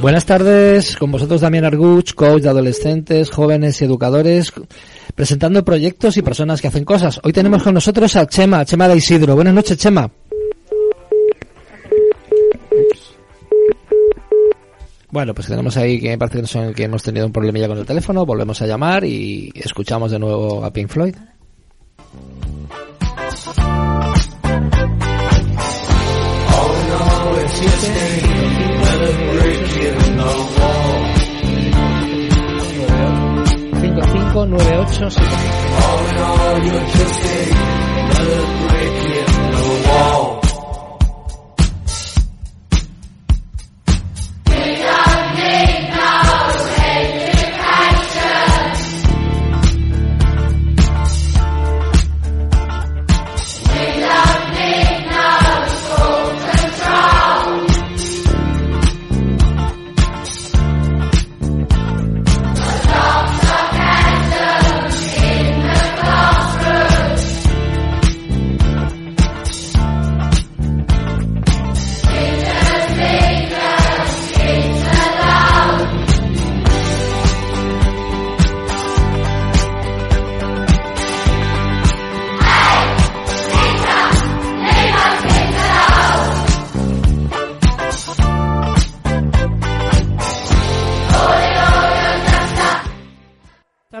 Buenas tardes, con vosotros Damián Arguch, coach de adolescentes, jóvenes y educadores, presentando proyectos y personas que hacen cosas. Hoy tenemos con nosotros a Chema, Chema de Isidro. Buenas noches, Chema. Bueno, pues tenemos ahí que parece que hemos tenido un problemilla con el teléfono, volvemos a llamar y escuchamos de nuevo a Pink Floyd. 5598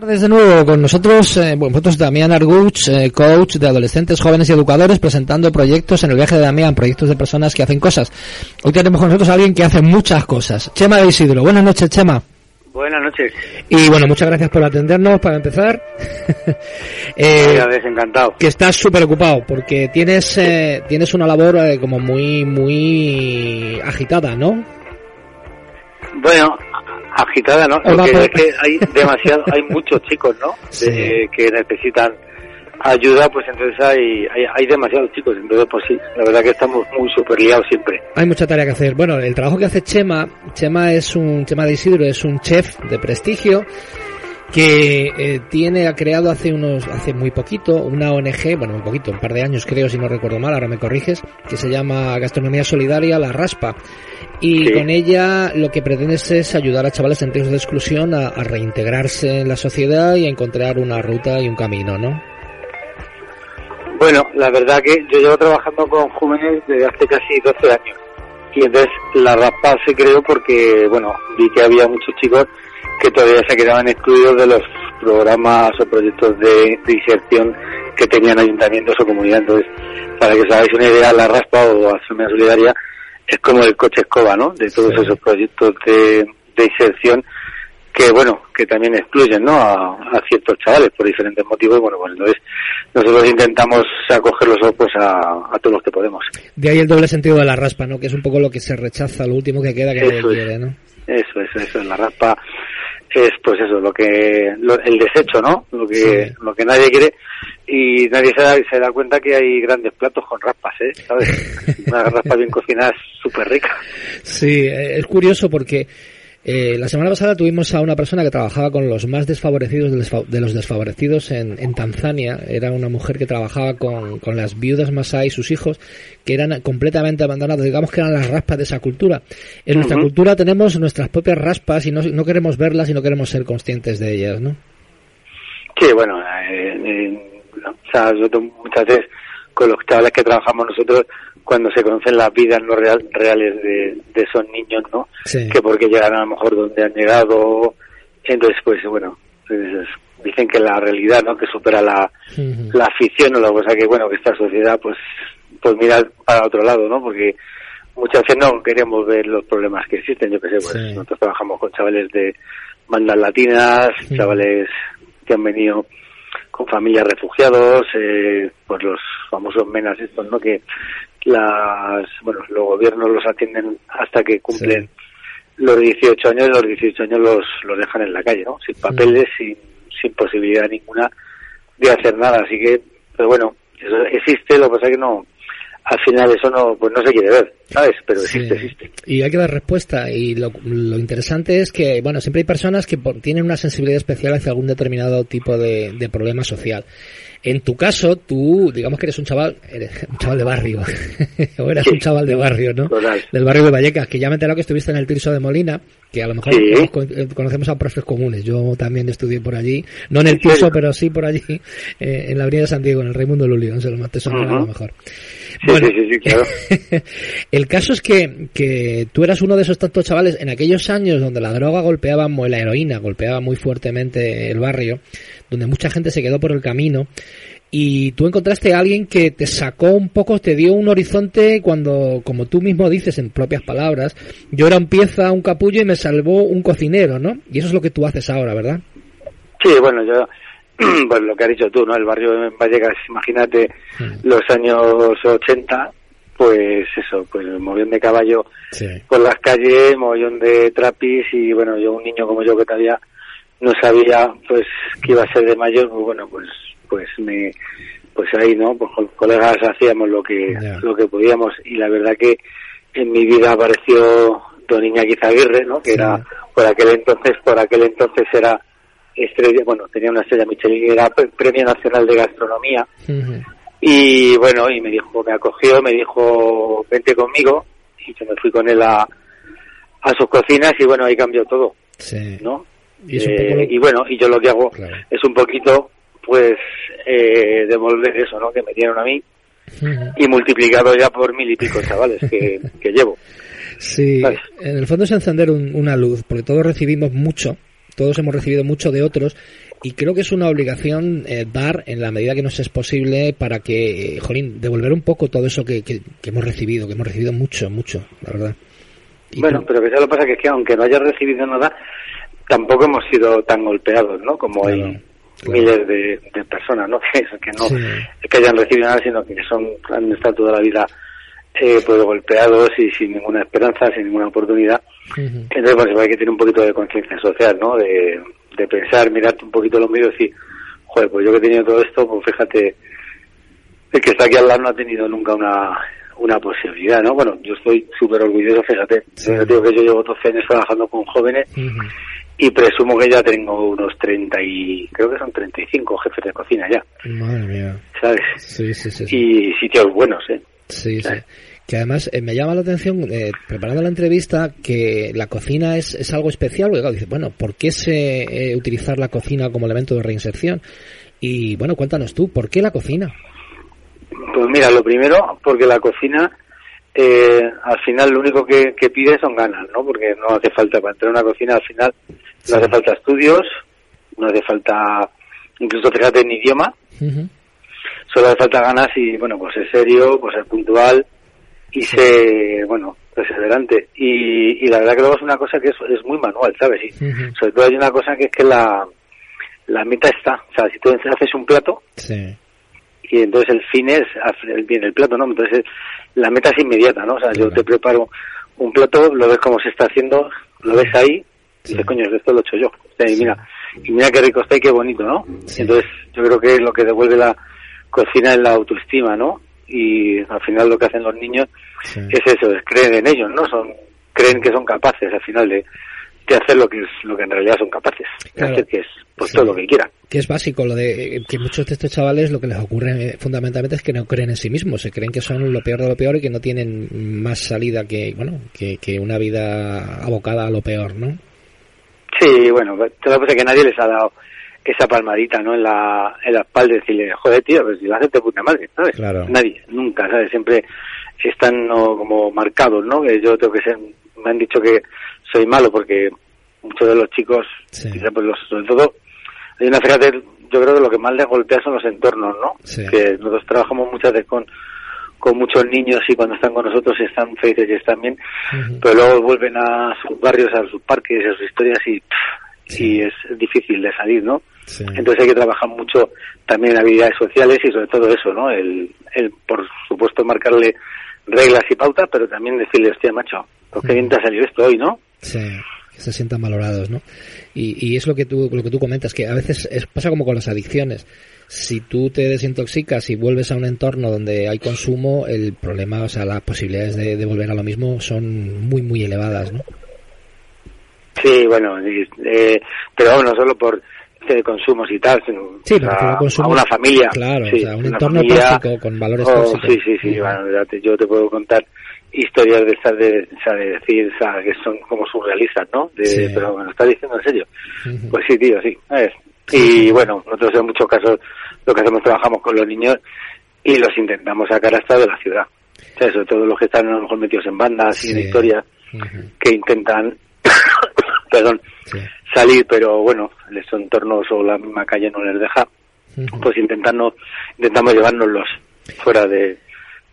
de nuevo con nosotros, eh, bueno, nosotros Damián Arguch, eh, coach de adolescentes, jóvenes y educadores, presentando proyectos en el viaje de Damián, proyectos de personas que hacen cosas. Hoy tenemos con nosotros a alguien que hace muchas cosas. Chema de Isidro. Buenas noches, Chema. Buenas noches. Y bueno, muchas gracias por atendernos para empezar. eh, encantado. Que estás súper ocupado porque tienes eh, tienes una labor eh, como muy muy agitada, ¿no? Bueno, agitada, ¿no? Porque es que hay demasiado, hay muchos chicos, ¿no? que necesitan ayuda, pues entonces hay, hay, hay, demasiados chicos, entonces pues sí, la verdad que estamos muy super liados siempre. Hay mucha tarea que hacer. Bueno, el trabajo que hace Chema, Chema es un, Chema de Isidro es un chef de prestigio que eh, tiene, ha creado hace unos, hace muy poquito, una ONG, bueno, un poquito, un par de años creo, si no recuerdo mal, ahora me corriges, que se llama Gastronomía Solidaria La Raspa. Y con ella lo que pretende es ayudar a chavales en riesgo de exclusión a, reintegrarse en la sociedad y a encontrar una ruta y un camino, ¿no? Bueno, la verdad que yo llevo trabajando con jóvenes desde hace casi 12 años. Y entonces la raspa se creó porque, bueno, vi que había muchos chicos que todavía se quedaban excluidos de los programas o proyectos de, inserción que tenían ayuntamientos o comunidades. Entonces, para que os hagáis una idea, la raspa o Asociación Solidaria es como el coche escoba, ¿no? De todos esos proyectos de, inserción que, bueno, que también excluyen, ¿no? A, ciertos chavales por diferentes motivos. Bueno, pues entonces nosotros intentamos acoger los ojos a, todos los que podemos. De ahí el doble sentido de la raspa, ¿no? Que es un poco lo que se rechaza, lo último que queda que eso quiere, ¿no? Eso, eso, eso. La raspa es pues eso lo que el desecho no lo que lo que nadie quiere y nadie se da, se da cuenta que hay grandes platos con raspas eh sabes una raspa bien cocinada es súper rica sí es curioso porque eh, la semana pasada tuvimos a una persona que trabajaba con los más desfavorecidos de los desfavorecidos en, en Tanzania. Era una mujer que trabajaba con, con las viudas Masai y sus hijos, que eran completamente abandonados. Digamos que eran las raspas de esa cultura. En nuestra cultura tenemos nuestras propias raspas y no, no, queremos verlas y no queremos ser conscientes de ellas, ¿no? Sí, bueno, eh, eh, o sea, muchas veces con los chavales que trabajamos nosotros cuando se conocen las vidas no real, reales de, esos niños, ¿no? Que porque llegan a lo mejor donde han llegado, entonces pues bueno, pues, dicen que la realidad, ¿no? Que supera la, la afición o la cosa que bueno, que esta sociedad pues pues mira para otro lado, ¿no? Porque muchas veces no queremos ver los problemas que existen, yo que sé, pues nosotros trabajamos con chavales de bandas latinas, chavales que han venido con familias refugiados, eh, pues los famosos menas estos, ¿no? Que las, bueno, los gobiernos los atienden hasta que cumplen los 18 años y los 18 años los, los dejan en la calle, ¿no? Sin papeles, sin, sin posibilidad ninguna de hacer nada. Así que, pero bueno, eso existe, lo que pasa es que no, al final eso no pues no se quiere ver, ¿sabes? Pero existe, existe. Y hay que dar respuesta y lo, lo, interesante es que, bueno, siempre hay personas que tienen una sensibilidad especial hacia algún determinado tipo de, de problema social. En tu caso, tú, digamos que eres un chaval, eres un chaval de barrio, o eras un chaval de barrio, ¿no? Del barrio de Vallecas, que ya me enterado que estuviste en el Tirso de Molina, que a lo mejor eh, conocemos a profes comunes. Yo también estudié por allí, no en el Tirso, pero sí por allí, eh, en la Avenida de San Diego, en el Raimundo Lulio, se lo más a lo mejor. Bueno, claro. el caso es que, que tú eras uno de esos tantos chavales en aquellos años donde la droga golpeaba, la heroína golpeaba muy fuertemente el barrio, donde mucha gente se quedó por el camino y tú encontraste a alguien que te sacó un poco, te dio un horizonte cuando, como tú mismo dices en propias palabras, yo era un pieza, un capullo y me salvó un cocinero, ¿no? Y eso es lo que tú haces ahora, ¿verdad? Sí, bueno, yo, pues lo que has dicho tú, ¿no? El barrio en Vallecas, imagínate los años 80, pues eso, pues el movión de caballo por las calles, movión de trapis y bueno, yo un niño como yo que todavía no sabía pues que iba a ser de mayor, pues bueno, pues pues me pues ahí no pues con colegas hacíamos lo que lo que podíamos y la verdad que en mi vida apareció don Iñaki Aguirre no que era por aquel entonces por aquel entonces era estrella bueno tenía una estrella Michelin era premio nacional de gastronomía. Y bueno y me dijo me acogió me dijo vente conmigo y yo me fui con él a a sus cocinas y bueno ahí cambió todo no y, eh, y, bueno y yo lo que hago es un poquito pues eh, devolver eso, ¿no? Que me dieron a mí y multiplicado ya por mil y pico chavales que, llevo. Sí, en el fondo es encender una luz, porque todos recibimos mucho, todos hemos recibido mucho de otros y creo que es una obligación eh, dar en la medida que nos es posible para que, eh, jolín, devolver un poco todo eso que, que, hemos recibido, que hemos recibido mucho, mucho, la verdad. bueno, pero que ya lo pasa que es que aunque no hayas recibido nada, tampoco hemos sido tan golpeados, ¿no? Como hay miles de, personas, ¿no? Que, que no que hayan recibido nada, sino que son han estado toda la vida eh, pues golpeados y sin ninguna esperanza, sin ninguna oportunidad. Entonces, pues hay que tener un poquito de conciencia social, ¿no? De, de pensar, mirarte un poquito los medios y decir, joder, pues yo que he tenido todo esto, pues fíjate, el que está aquí al lado no ha tenido nunca una una posibilidad, ¿no? Bueno, yo estoy súper orgulloso, fíjate, yo digo que yo llevo 12 años trabajando con jóvenes y presumo que ya tengo unos 30 y creo que son 35 jefes de cocina ya. Madre mía. ¿Sabes? Sí, sí, sí. Y sitios buenos, ¿eh? Sí, sí. Que además eh, me llama la atención, eh, preparando la entrevista, que la cocina es, es algo especial. Porque, dice, bueno, ¿por qué se eh, utilizar la cocina como elemento de reinserción? Y bueno, cuéntanos tú, ¿por qué la cocina? Pues mira, lo primero, porque la cocina eh, al final lo único que, que pide son ganas, ¿no? Porque no hace falta, para entrar en una cocina al final no hace falta estudios, no hace falta, incluso fíjate en idioma, solo hace falta ganas y, bueno, pues ser serio, pues ser puntual y ser, bueno, perseverante. Y, y la verdad que luego es una cosa que es, es muy manual, ¿sabes? Y sobre todo hay una cosa que es que la, la meta está, o sea, si tú haces un plato, y entonces el fin es el bien el plato no entonces la meta es inmediata no o sea yo te preparo un plato lo ves cómo se está haciendo lo ves ahí y dices coño esto lo he hecho yo y mira y mira qué rico está y qué bonito no entonces yo creo que lo que devuelve la cocina es la autoestima no y al final lo que hacen los niños es eso es creer en ellos no son creen que son capaces al final de que hacer lo que es lo que en realidad son capaces hacer que es pues todo lo que quieran. Que es básico lo de que muchos de estos chavales lo que les ocurre fundamentalmente es que no creen en sí mismos se creen que son lo peor de lo peor y que no tienen más salida que bueno que, que una vida abocada a lo peor no sí bueno pues, lo que que nadie les ha dado esa palmadita no en la en la espalda y decirle joder tío pues si lo haces de puta madre ¿sabes? Claro. nadie nunca sabes siempre están no, como marcados no que yo tengo que ser me han dicho que soy malo porque muchos de los chicos, pues los, sobre todo, hay una fíjate, yo creo que lo que más les golpea son los entornos, ¿no? Que nosotros trabajamos muchas veces con, con muchos niños y cuando están con nosotros están felices y están bien, pero luego vuelven a sus barrios, a sus parques, a sus historias y, y es difícil de salir, ¿no? Entonces hay que trabajar mucho también en habilidades sociales y sobre todo eso, ¿no? El, el por supuesto, marcarle reglas y pautas, pero también decirle, hostia, macho, pues qué bien te ha salido esto hoy, ¿no? Sí. se sientan valorados, ¿no? Y, y es lo que tú, lo que tú comentas, que a veces es, pasa como con las adicciones. Si tú te desintoxicas y vuelves a un entorno donde hay consumo, el problema, o sea, las posibilidades de, de volver a lo mismo son muy, muy elevadas, ¿no? Sí, bueno, eh, pero no solo por de consumos y tal, sino a, una familia. Claro, o sea, un entorno tóxico con valores oh, tóxicos. Sí, sí, sí, bueno, yo te puedo contar historias de estas de, de decir que son como surrealistas, ¿no? De, Pero me lo estás diciendo en serio. Pues sí, tío, sí. Y bueno, nosotros en muchos casos lo que hacemos trabajamos con los niños y los intentamos sacar hasta de la ciudad. O sea, sobre todo los que están a lo mejor metidos en bandas y en historias que intentan, perdón, salir, pero bueno, esos entornos o la misma calle no les deja, pues intentando, intentamos llevárnoslos fuera de,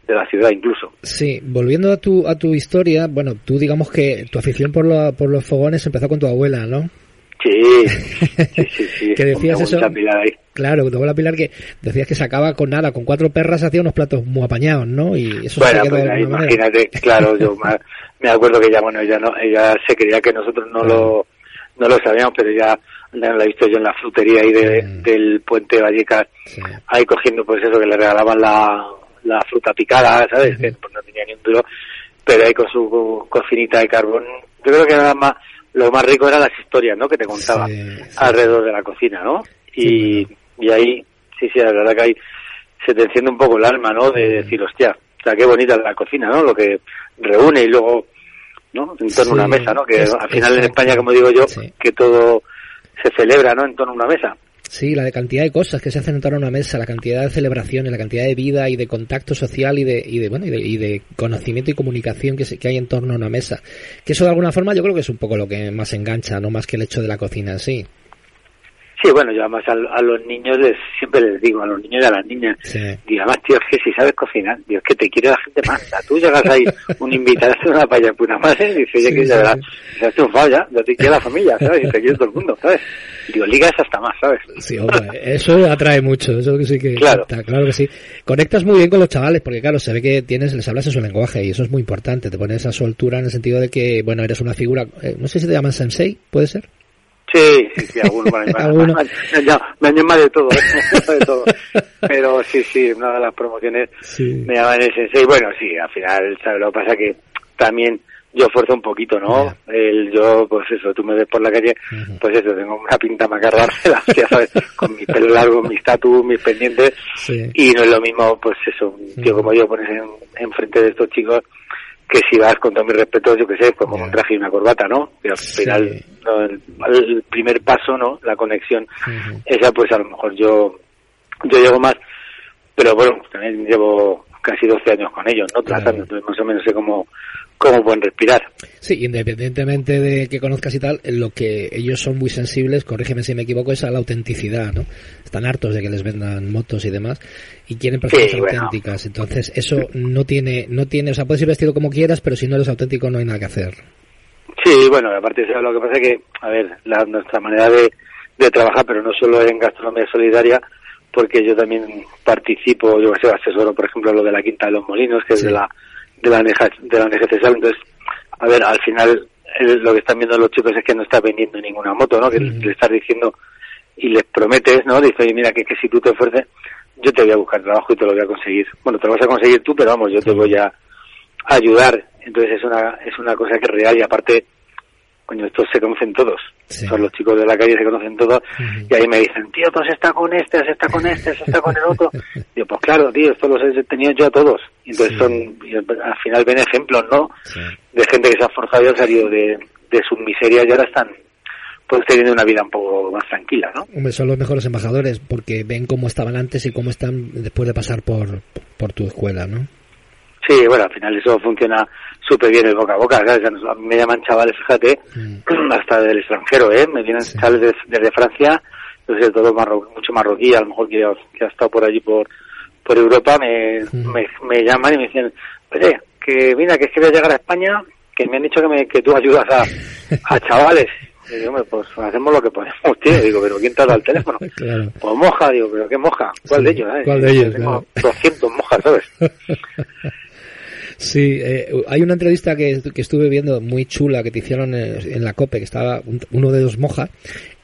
de la ciudad incluso. Sí, volviendo a tu, a tu historia, bueno, tú digamos que tu afición por, por los fogones empezó con tu abuela, ¿no? Sí, sí, sí, que decías eso. Claro, tu abuela Pilar que decías que sacaba con nada, con cuatro perras hacía unos platos muy apañados, ¿no? Y eso bueno, pues imagínate, claro, yo me acuerdo que ella, bueno, ella no, ella se creía que nosotros no lo, no lo sabíamos, pero ya la he visto yo en la frutería ahí de, del puente Vallecas, ahí cogiendo pues eso que le regalaban la, la fruta picada, ¿sabes? Que pues, no tenía ni un duro, pero ahí con su cocinita de carbón. Yo creo que nada más, lo más rico eran las historias, ¿no? Que te contaba alrededor de la cocina, ¿no? Y, y ahí, sí, sí, la verdad que ahí se te enciende un poco el alma, ¿no? De decir, hostia, o sea, qué bonita la cocina, ¿no? Lo que reúne y luego, ¿no? En torno a una mesa, ¿no? Que al final en España, como digo yo, que todo se celebra, ¿no? En torno a una mesa. Sí, la de cantidad de cosas que se hacen en torno a una mesa, la cantidad de celebraciones, la cantidad de vida y de contacto social y de, y de bueno, y de, conocimiento y comunicación que, se, que hay en torno a una mesa. Que eso de alguna forma yo creo que es un poco lo que más engancha, no más que el hecho de la cocina en sí. Sí, bueno, yo además a, los niños les, siempre les digo, a los niños y a las niñas, digo, además, tío, es que si sabes cocinar, Dios, que te quiere la gente más. Tú llegas ahí, un invitado a una paella puta madre, y dices, oye, que ya, se has triunfado ya, ya te quiere la familia, ¿sabes? Y te quiere todo el mundo, ¿sabes? Digo, ligas hasta más, ¿sabes? Sí, hombre, eso atrae mucho, eso sí que claro. Está, claro que sí. Conectas muy bien con los chavales, porque claro, se ve que tienes, les hablas en su lenguaje, y eso es muy importante, te pones a su altura en el sentido de que, bueno, eres una figura, eh, no sé si te llaman sensei, ¿puede ser? Sí, sí, sí, algunos me, han más de todo, ¿eh? de todo. Pero sí, sí, una de las promociones me llaman el sensei. Bueno, sí, al final, ¿sabes? Lo que pasa que también yo esfuerzo un poquito, ¿no? El, yo, pues eso, tú me ves por la calle, pues eso, tengo una pinta macarra, ya sabes, con mi pelo largo, mis tatu, mis pendientes, y no es lo mismo, pues eso, un tío como yo pones en, en frente de estos chicos, que si vas con todo mi respeto, yo que sé, pues como un traje y una corbata, ¿no? Y al final, el, primer paso, ¿no? La conexión, esa pues a lo mejor yo, yo llevo más, pero bueno, también llevo casi 12 años con ellos, ¿no? Tratando, entonces más o menos sé cómo, cómo pueden respirar. Sí, independientemente de que conozcas y tal, lo que ellos son muy sensibles, corrígeme si me equivoco, es a la autenticidad, ¿no? Están hartos de que les vendan motos y demás y quieren personas auténticas. Entonces, eso no tiene, no tiene, o sea, puedes ir vestido como quieras, pero si no eres auténtico no hay nada que hacer. Sí, bueno, aparte de eso, lo que pasa es que, a ver, la, nuestra manera de, de trabajar, pero no solo en gastronomía solidaria, porque yo también participo, yo que sé, asesoro, por ejemplo, lo de la Quinta de los Molinos, que es de la de la, de la Entonces, a ver, al final lo que están viendo los chicos es que no está vendiendo ninguna moto, ¿no? Que le estás diciendo y les prometes, ¿no? Dice, oye, mira, que, que si tú te ofreces, yo te voy a buscar trabajo y te lo voy a conseguir. Bueno, te lo vas a conseguir tú, pero vamos, yo te voy a ayudar. Entonces es una, es una cosa que es real y aparte coño, estos se conocen todos. Son los chicos de la calle se conocen todos. Y ahí me dicen, tío, pues está con este, se está con este, se está con el otro. Digo, pues claro, tío, esto los he tenido yo a todos. Y entonces son, al final ven ejemplos, ¿no? De gente que se ha forjado y ha salido de, de sus miserias y ahora están pues teniendo una vida un poco más tranquila, ¿no? Hombre, son los mejores embajadores porque ven cómo estaban antes y cómo están después de pasar por, por tu escuela, ¿no? Sí, bueno, al final eso funciona súper bien el boca a boca. A mí me llaman chavales, fíjate, mm. hasta del extranjero, ¿eh? Me vienen chavales desde, Francia, yo sé, todo mucho marroquí, a lo mejor que, ha estado por allí por por Europa, me, me, llaman y me dicen, oye, que mira, que es que voy a llegar a España, que me han dicho que, me, que tú ayudas a, a chavales. Y digo, pues hacemos lo que podemos, tío. Digo, pero ¿quién te ha dado el teléfono? Pues moja, digo, pero ¿qué moja? ¿Cuál de ellos? Eh? ¿Cuál de ellos? Tengo 200 mojas, ¿sabes? Sí, eh, hay una entrevista que, estuve viendo muy chula que te hicieron en, la COPE, que estaba uno de dos moja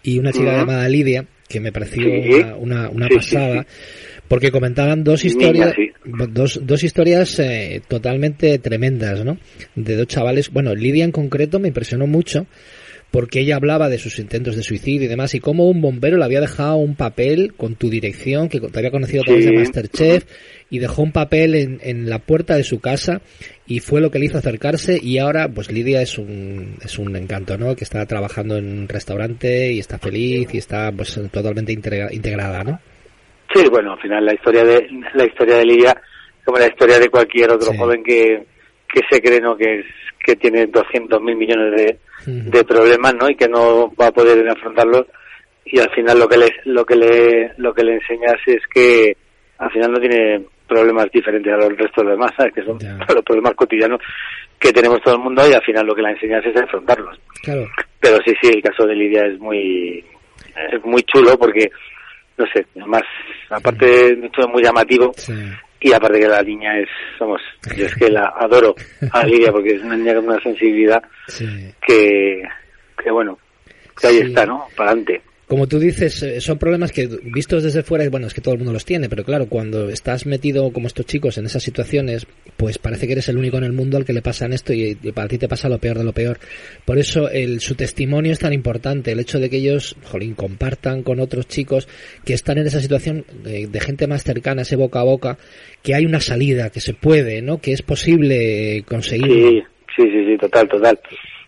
y una chica llamada Lidia, que me pareció una, una, pasada. porque comentaban dos historias, dos, dos historias eh, totalmente tremendas, ¿no? De dos chavales. Bueno, Lidia en concreto me impresionó mucho porque ella hablaba de sus intentos de suicidio y demás, y cómo un bombero le había dejado un papel con tu dirección, que te había conocido a través de Masterchef, y dejó un papel en, en, la puerta de su casa, y fue lo que le hizo acercarse, y ahora, pues Lidia es un, es un encanto, ¿no? Que está trabajando en un restaurante, y está feliz, y está, pues, totalmente integrada, ¿no? Sí, bueno, al final la historia de, la historia de Lidia, como la historia de cualquier otro joven que, que se cree, ¿no? Que, que tiene 200 mil millones de, de problemas, ¿no? Y que no va a poder afrontarlos y al final lo que le lo que le lo que le enseñas es que al final no tiene problemas diferentes a los restos de los demás, ¿sabes? Que son los problemas cotidianos que tenemos todo el mundo y al final lo que le enseñas es afrontarlos. Claro. Pero sí, sí, el caso de Lidia es muy es muy chulo porque no sé, además aparte de todo muy llamativo y aparte que la niña es, somos, yo es que la adoro a Lidia porque es una niña con una sensibilidad que, que bueno, que ahí está, ¿no? Para adelante como tú dices, eh, son problemas que vistos desde fuera, bueno, es que todo el mundo los tiene, pero claro, cuando estás metido como estos chicos en esas situaciones, pues parece que eres el único en el mundo al que le pasan esto y, para ti te pasa lo peor de lo peor. Por eso el, su testimonio es tan importante, el hecho de que ellos, jolín, compartan con otros chicos que están en esa situación de, gente más cercana, ese boca a boca, que hay una salida, que se puede, ¿no? Que es posible conseguir. Sí, sí, sí, total, total.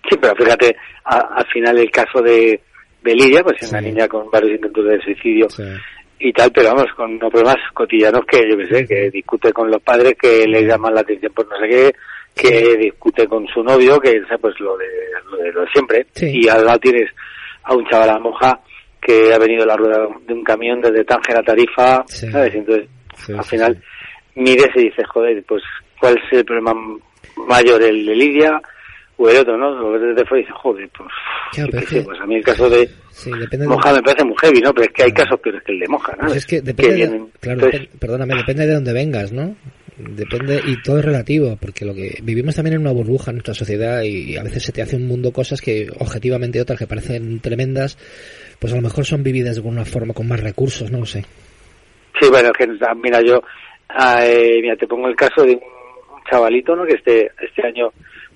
Sí, pero fíjate, al final el caso de de Lidia, pues es una niña con varios intentos de suicidio y tal, pero vamos, con problemas cotidianos que yo qué sé, que discute con los padres, que le llaman la atención por no sé qué, que discute con su novio, que es pues lo de, lo de, siempre, y al lado tienes a un chaval a moja que ha venido a la rueda de un camión desde Tánger a Tarifa, ¿sabes? Entonces, al final, mides y dices, joder, pues, ¿cuál es el problema mayor, el de Lidia o el otro, ¿no? Lo ves desde fuera y dices, joder, pues, pues a mí el caso de Moja me parece muy heavy, ¿no? Pero es que hay casos peores que el de Moja, ¿no? Pues es que depende, claro, perdóname, depende de dónde vengas, ¿no? Depende, y todo es relativo, porque lo que vivimos también en una burbuja en nuestra sociedad y a veces se te hace un mundo cosas que objetivamente otras que parecen tremendas, pues a lo mejor son vividas de alguna forma con más recursos, no lo sé. Sí, bueno, que, mira, yo, eh, mira, te pongo el caso de un chavalito, ¿no? Que este, este año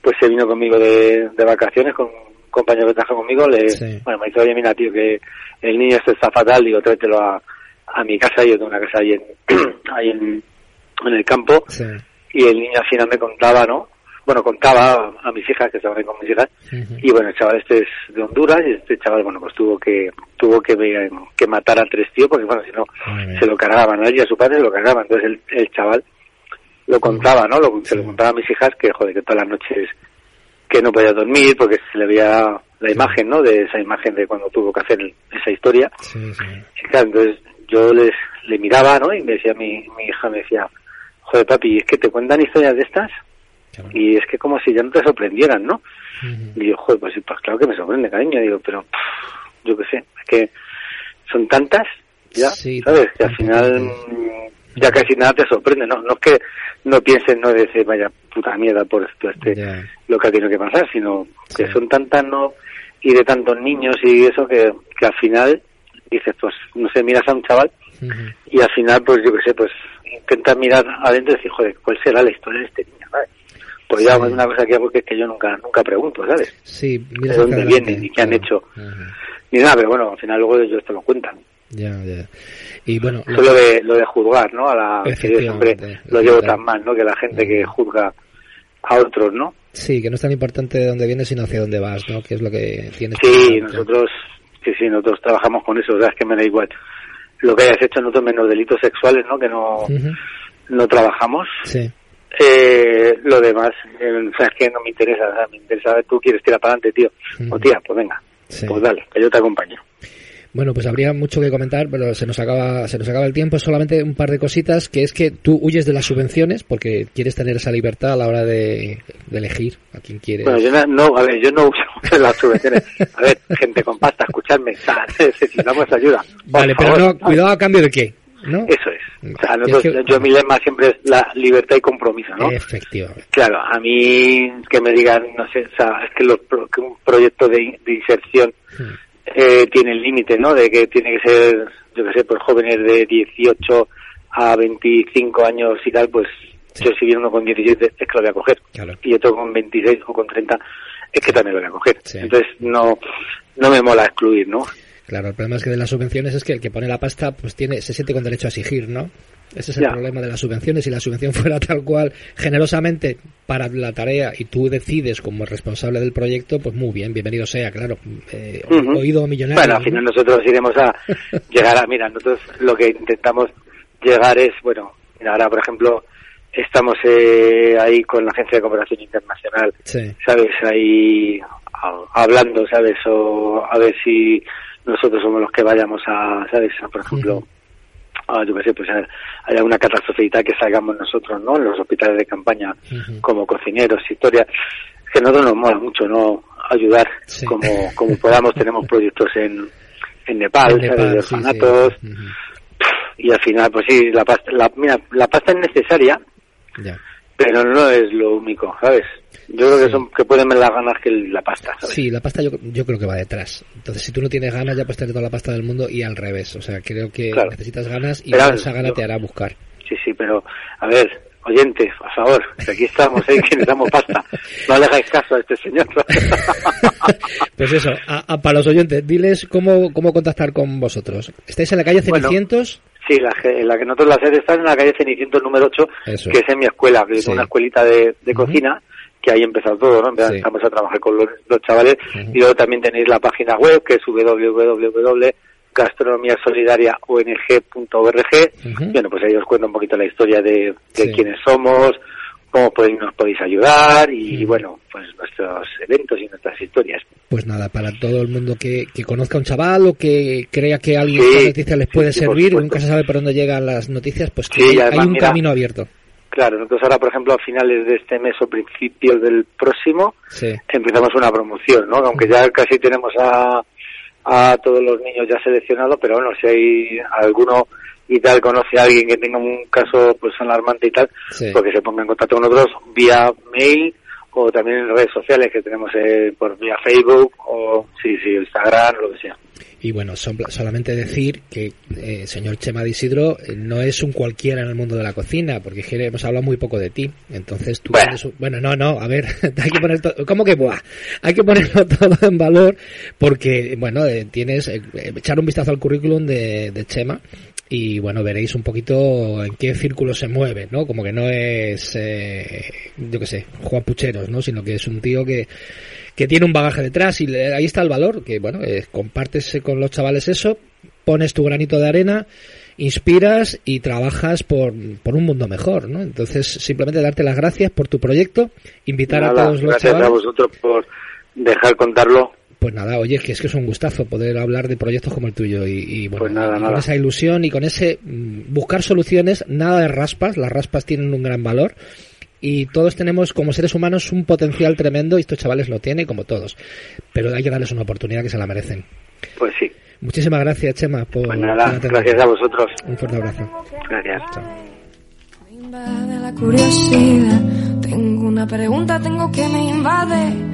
pues se vino conmigo de, vacaciones con un compañero que trabaja conmigo, le, bueno, me dice, oye, mira, tío, que el niño este está fatal, digo, tráetelo a, a mi casa, yo tengo una casa ahí en, ahí en, en el campo, y el niño al final me contaba, ¿no? Bueno, contaba a, mis hijas, que estaban ahí con mis hijas, y bueno, el chaval este es de Honduras, y este chaval, bueno, pues tuvo que, tuvo que, que matar a tres tíos, porque bueno, si no, se lo cargaban a él y a su padre se lo cargaban, entonces el, el chaval lo contaba, ¿no? Lo, se lo contaba a mis hijas que, joder, que todas las noches que no podía dormir porque se le veía la imagen, ¿no? De esa imagen de cuando tuvo que hacer esa historia. Sí, entonces yo les le miraba, ¿no? Y me decía mi, mi hija, me decía, joder, papi, es que te cuentan historias de estas y es que como si ya no te sorprendieran, ¿no? Y yo, joder, pues, pues, claro que me sorprende, cariño. Digo, pero yo qué sé, es que son tantas, ya, ¿sabes? Que al final ya casi nada te sorprende, ¿no? No es que no pienses, no de decir, vaya puta mierda por esto, este, lo que ha tenido que pasar, sino que son tantas, ¿no? Y de tantos niños y eso que, que al final dices, pues, no sé, miras a un chaval y al final, pues yo qué sé, pues intentas mirar adentro y decir, joder, ¿cuál será la historia de este niño, ¿sabes? Pues ya es una cosa que hago que es que yo nunca nunca pregunto, ¿sabes? Sí, de dónde vienen y qué han hecho. Ni nada, pero bueno, al final luego ellos te lo cuentan. Ya, ya. Y bueno, lo, de, lo de juzgar, ¿no? A la, que yo siempre lo llevo tan mal, ¿no? Que la gente que juzga a otros, ¿no? Sí, que no es tan importante de dónde vienes, sino hacia dónde vas, ¿no? Que es lo que tienes. Sí, nosotros, sí, sí, nosotros trabajamos con eso, o sea, es que me da igual lo que hayas hecho en otros menos delitos sexuales, ¿no? Que no, no trabajamos. Sí. Eh, lo demás, eh, o sea, es que no me interesa, o sea, me interesa, tú quieres tirar para adelante, tío. O tía, pues venga, pues dale, que yo te acompaño. Bueno, pues habría mucho que comentar, pero se nos acaba, se nos acaba el tiempo. Solamente un par de cositas, que es que tú huyes de las subvenciones porque quieres tener esa libertad a la hora de, elegir a quien quieres. Bueno, yo no, a ver, yo no uso de las subvenciones. A ver, gente con pasta, escuchadme, necesitamos ayuda. Vale, pero no, cuidado a cambio de qué. ¿no? Eso es. O sea, nosotros, yo mi lema siempre es la libertad y compromiso, ¿no? Efectivamente. Claro, a mí que me digan, no sé, o sea, es que, los, que un proyecto de, inserción hmm. Eh, tiene el límite, ¿no? De que tiene que ser, yo qué sé, por jóvenes de 18 a 25 años y tal, pues yo si viene uno con 17 es que lo voy a coger. Y otro con 26 o con 30 es que también lo voy a coger. Entonces no, no me mola excluir, ¿no? Claro, el problema es que de las subvenciones es que el que pone la pasta pues tiene se siente con derecho a exigir, ¿no? Ese es el problema de las subvenciones. Si la subvención fuera tal cual, generosamente para la tarea y tú decides como responsable del proyecto, pues muy bien, bienvenido sea, claro. Eh, Oído millonario. Bueno, al final nosotros iremos a llegar a, mira, nosotros lo que intentamos llegar es, bueno, ahora por ejemplo estamos eh, ahí con la Agencia de Cooperación Internacional, ¿sabes? Ahí hablando, ¿sabes? O a ver si nosotros somos los que vayamos a, ¿sabes? por ejemplo, a, yo qué sé, pues haya una catástrofe que salgamos nosotros, ¿no? En los hospitales de campaña como cocineros, historia. que nosotros nos mola mucho, ¿no? Ayudar como, como podamos. Tenemos proyectos en, en Nepal, ¿sabes? De orfanatos. Y al final, pues sí, la pasta, la, mira, la pasta es necesaria, pero no es lo único, ¿sabes? Yo creo que son que pueden ver las ganas que la pasta. ¿sabes? Sí, la pasta yo, yo creo que va detrás. Entonces, si tú no tienes ganas, ya puedes tener toda la pasta del mundo y al revés. O sea, creo que necesitas ganas y esa gana te hará buscar. Sí, sí, pero a ver, oyentes, por favor, que aquí estamos, ¿eh? que necesitamos pasta. No le hagáis caso a este señor. pues eso, para los oyentes, diles cómo, cómo contactar con vosotros. ¿Estáis en la calle Cenicientos? Sí, la, la que nosotros la sede está en la calle Cenicientos número 8, que es en mi escuela, que es una escuelita de, cocina, que ahí empezó todo, ¿no? Empezamos a trabajar con los, chavales, y luego también tenéis la página web, que es www.gastronomiasolidariaong.org, bueno, pues ahí os cuento un poquito la historia de, de quiénes somos, cómo podéis, nos podéis ayudar y, bueno, pues nuestros eventos y nuestras historias. Pues nada, para todo el mundo que, que conozca a un chaval o que crea que alguien sí, noticias les puede servir, nunca se sabe por dónde llegan las noticias, pues que hay un camino abierto. Claro, nosotros ahora, por ejemplo, a finales de este mes o principios del próximo, empezamos una promoción, ¿no? Aunque ya casi tenemos a, a todos los niños ya seleccionados, pero bueno, si hay alguno y tal conoce a alguien que tenga un caso pues alarmante y tal, porque se ponga en contacto con nosotros vía mail o también en redes sociales que tenemos eh, por vía Facebook o sí, sí, Instagram, lo que sea. Y bueno, solamente decir que eh, señor Chema de Isidro eh, no es un cualquiera en el mundo de la cocina, porque hemos hablado muy poco de ti. Entonces tú bueno, bueno no, no, a ver, hay que poner todo, ¿cómo que buah? Hay que ponerlo todo en valor porque, bueno, tienes, echar un vistazo al currículum de, de Chema y bueno, veréis un poquito en qué círculo se mueve, ¿no? Como que no es, eh, yo qué sé, Juan Pucheros, ¿no? Sino que es un tío que, que tiene un bagaje detrás y ahí está el valor, que bueno, eh, compartes con los chavales eso, pones tu granito de arena, inspiras y trabajas por, por un mundo mejor, ¿no? Entonces, simplemente darte las gracias por tu proyecto, invitar a todos los gracias a vosotros por dejar contarlo pues nada, oye, que es que es un gustazo poder hablar de proyectos como el tuyo y, bueno, pues con esa ilusión y con ese mm, buscar soluciones, nada de raspas, las raspas tienen un gran valor y todos tenemos como seres humanos un potencial tremendo y estos chavales lo tienen como todos, pero hay que darles una oportunidad que se la merecen. Pues sí. Muchísimas gracias, Chema, por pues nada, gracias a vosotros. Un fuerte abrazo. Gracias. la curiosidad, tengo una pregunta, tengo que me invade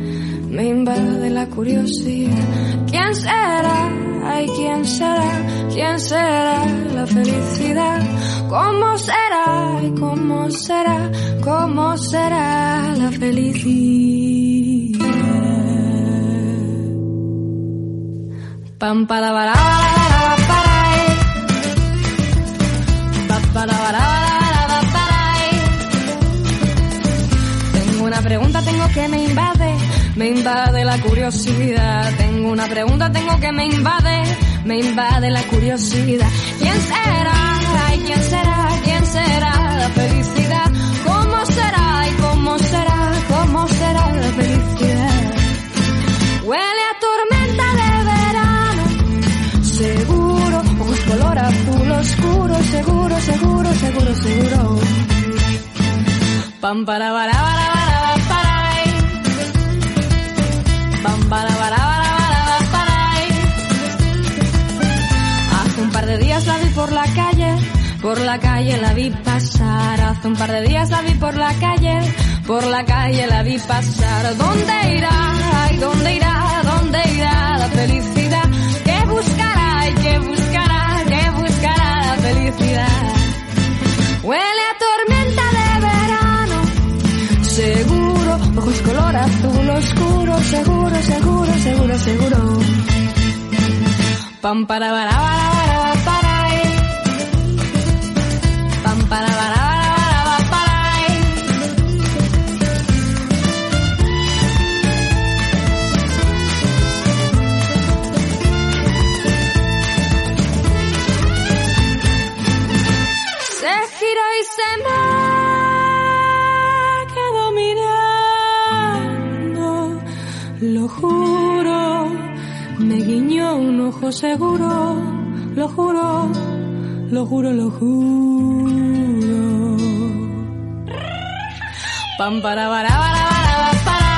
me invade la curiosidad. ¿Quién será? Ay, ¿quién será? ¿Quién será la felicidad? ¿Cómo será? Ay, ¿cómo será? ¿Cómo será la felicidad? Pam para para para Tengo una pregunta, tengo que me invade me invade la curiosidad. Tengo una pregunta, tengo que me invade, me invade la curiosidad. ¿Quién será? Ay, ¿quién será? ¿Quién será la felicidad? ¿Cómo será? ¿Y cómo será? ¿Cómo será la felicidad? Huele a tormenta de verano, seguro, ojos color azul oscuro, seguro, seguro, seguro, seguro. Pam para para para por la calle por la calle la vi pasar. Hace un par de días la vi por la calle, por la calle la vi pasar. ¿Dónde irá? Ay, ¿dónde irá? ¿Dónde irá la felicidad? ¿Qué buscará? ¿Y qué buscará? ¿Qué buscará la felicidad? Huele a tormenta de verano, seguro, ojos color azul oscuro, seguro, seguro, seguro, seguro. Pam para para para para lo juro, lo juro. Pam para para para para para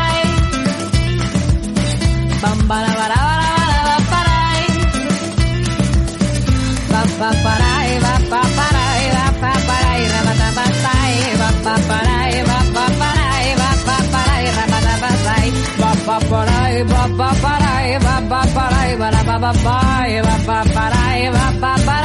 Pam para para para para para Pa pa para va pa para va pa para ra pa ta pa sai va pa para va pa para va pa para ra pa ta pa va pa para va pa para va pa para va pa pa pa va pa para va pa para va pa para